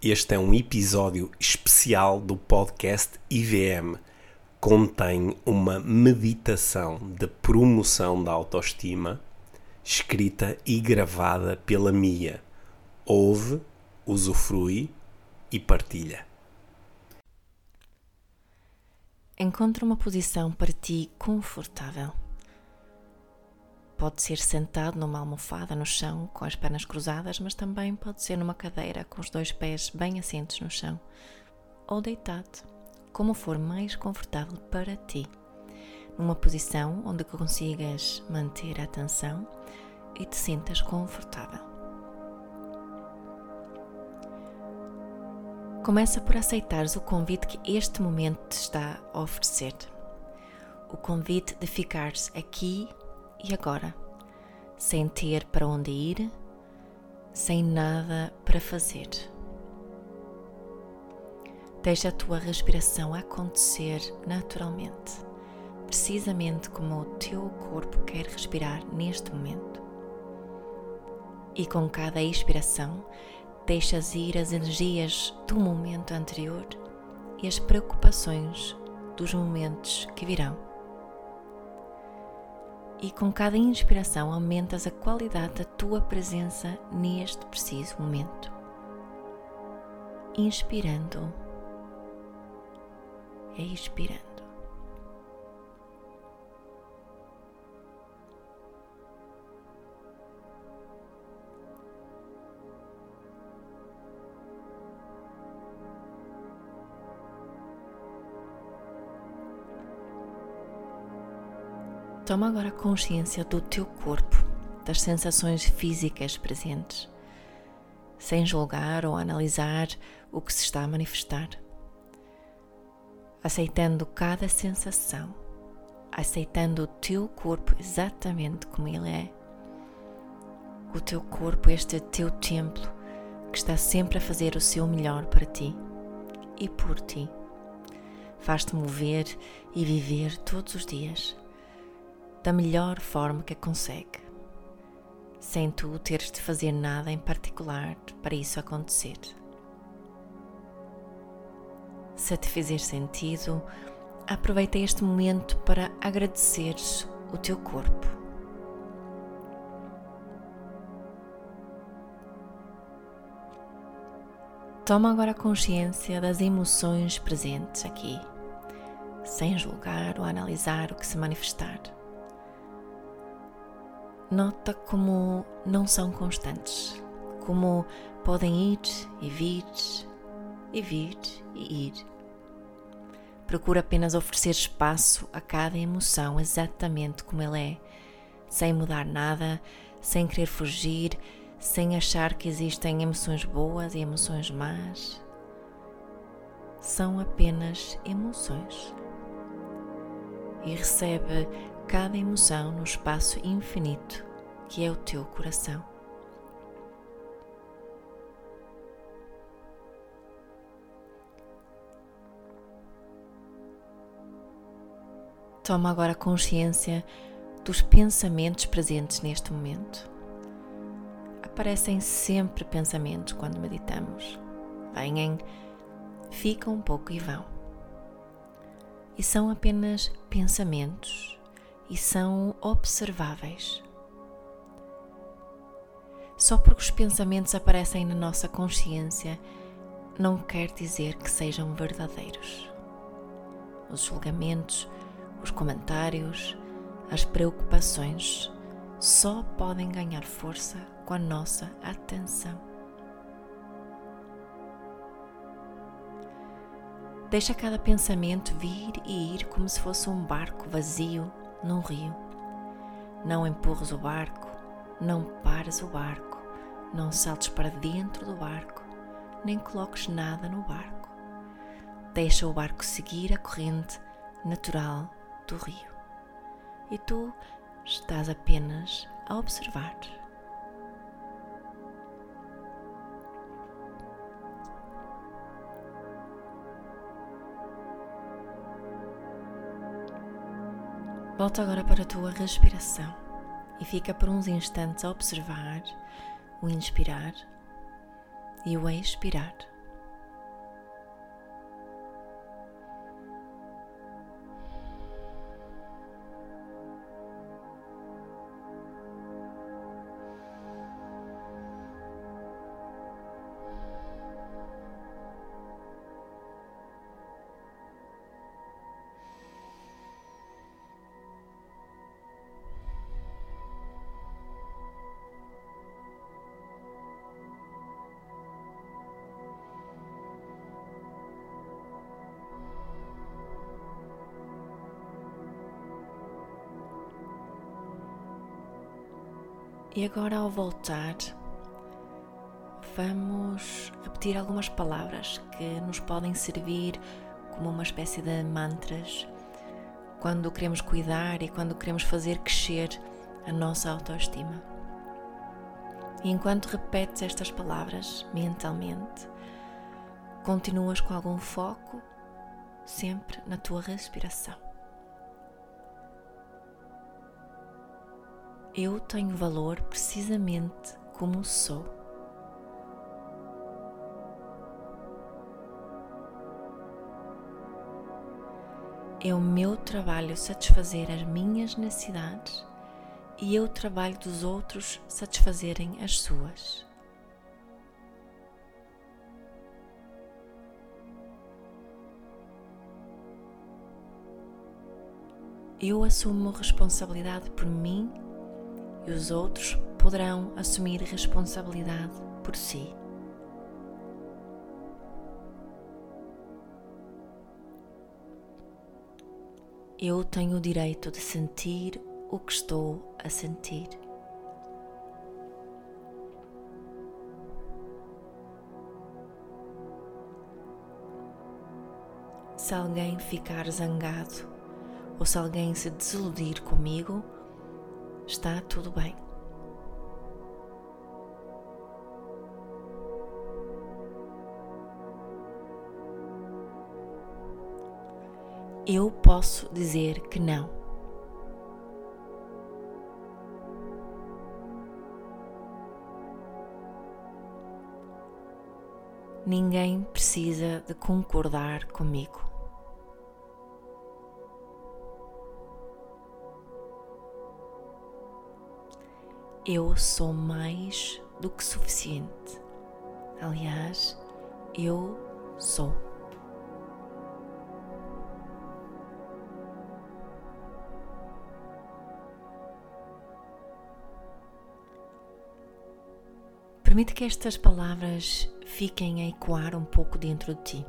Este é um episódio especial do podcast IVM. Contém uma meditação de promoção da autoestima, escrita e gravada pela Mia. Ouve, usufrui e partilha. Encontre uma posição para ti confortável. Pode ser sentado numa almofada no chão com as pernas cruzadas, mas também pode ser numa cadeira com os dois pés bem assentos no chão ou deitado, como for mais confortável para ti. Numa posição onde consigas manter a atenção e te sintas confortável. Começa por aceitares o convite que este momento te está a oferecer. O convite de ficares aqui e agora, sem ter para onde ir, sem nada para fazer. Deixa a tua respiração acontecer naturalmente, precisamente como o teu corpo quer respirar neste momento. E com cada expiração, deixas ir as energias do momento anterior e as preocupações dos momentos que virão e com cada inspiração aumentas a qualidade da tua presença neste preciso momento. Inspirando e expirando. Toma agora consciência do teu corpo, das sensações físicas presentes, sem julgar ou analisar o que se está a manifestar. Aceitando cada sensação, aceitando o teu corpo exatamente como ele é. O teu corpo, este teu templo, que está sempre a fazer o seu melhor para ti e por ti. Faz-te mover e viver todos os dias da melhor forma que consegue, sem tu teres de fazer nada em particular para isso acontecer. Se te fizer sentido, aproveita este momento para agradeceres o teu corpo. Toma agora consciência das emoções presentes aqui, sem julgar ou analisar o que se manifestar nota como não são constantes, como podem ir e vir, e vir e ir. Procura apenas oferecer espaço a cada emoção exatamente como ela é, sem mudar nada, sem querer fugir, sem achar que existem emoções boas e emoções más. São apenas emoções. E recebe cada emoção no espaço infinito que é o teu coração. Toma agora consciência dos pensamentos presentes neste momento. Aparecem sempre pensamentos quando meditamos. Vêm, ficam um pouco e vão. E são apenas pensamentos e são observáveis. Só porque os pensamentos aparecem na nossa consciência não quer dizer que sejam verdadeiros. Os julgamentos, os comentários, as preocupações só podem ganhar força com a nossa atenção. Deixa cada pensamento vir e ir como se fosse um barco vazio num rio. Não empurres o barco, não pares o barco, não saltes para dentro do barco, nem coloques nada no barco. Deixa o barco seguir a corrente natural do rio. E tu estás apenas a observar. Volta agora para a tua respiração e fica por uns instantes a observar o inspirar e o expirar. E agora, ao voltar, vamos repetir algumas palavras que nos podem servir como uma espécie de mantras quando queremos cuidar e quando queremos fazer crescer a nossa autoestima. E enquanto repetes estas palavras mentalmente, continuas com algum foco sempre na tua respiração. Eu tenho valor precisamente como sou. É o meu trabalho satisfazer as minhas necessidades e é o trabalho dos outros satisfazerem as suas. Eu assumo responsabilidade por mim e os outros poderão assumir responsabilidade por si. Eu tenho o direito de sentir o que estou a sentir. Se alguém ficar zangado ou se alguém se desiludir comigo, está tudo bem. Eu posso dizer que não. Ninguém precisa de concordar comigo. Eu sou mais do que suficiente. Aliás, eu sou. Permite que estas palavras fiquem a ecoar um pouco dentro de ti.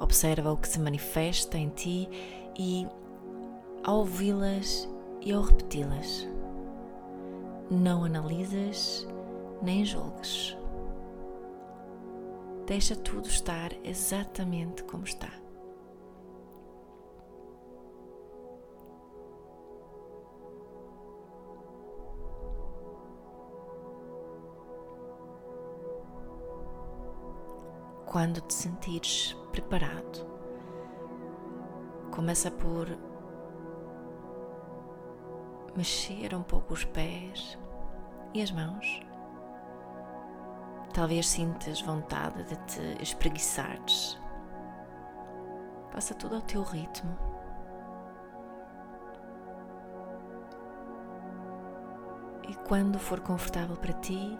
Observa o que se manifesta em ti e, ao ouvi-las e ao repeti-las, não analisas nem julgues. Deixa tudo estar exatamente como está. Quando te sentires preparado, começa por mexer um pouco os pés e as mãos. Talvez sintas vontade de te espreguiçares. Passa tudo ao teu ritmo. E quando for confortável para ti,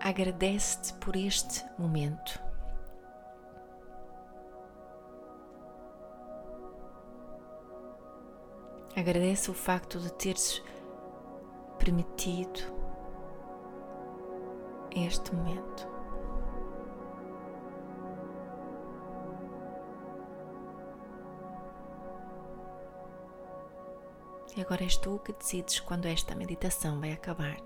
agradece-te por este momento. Agradece o facto de teres permitido este momento. E agora és tu que decides quando esta meditação vai acabar.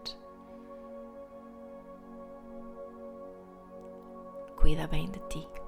cuida bem de ti.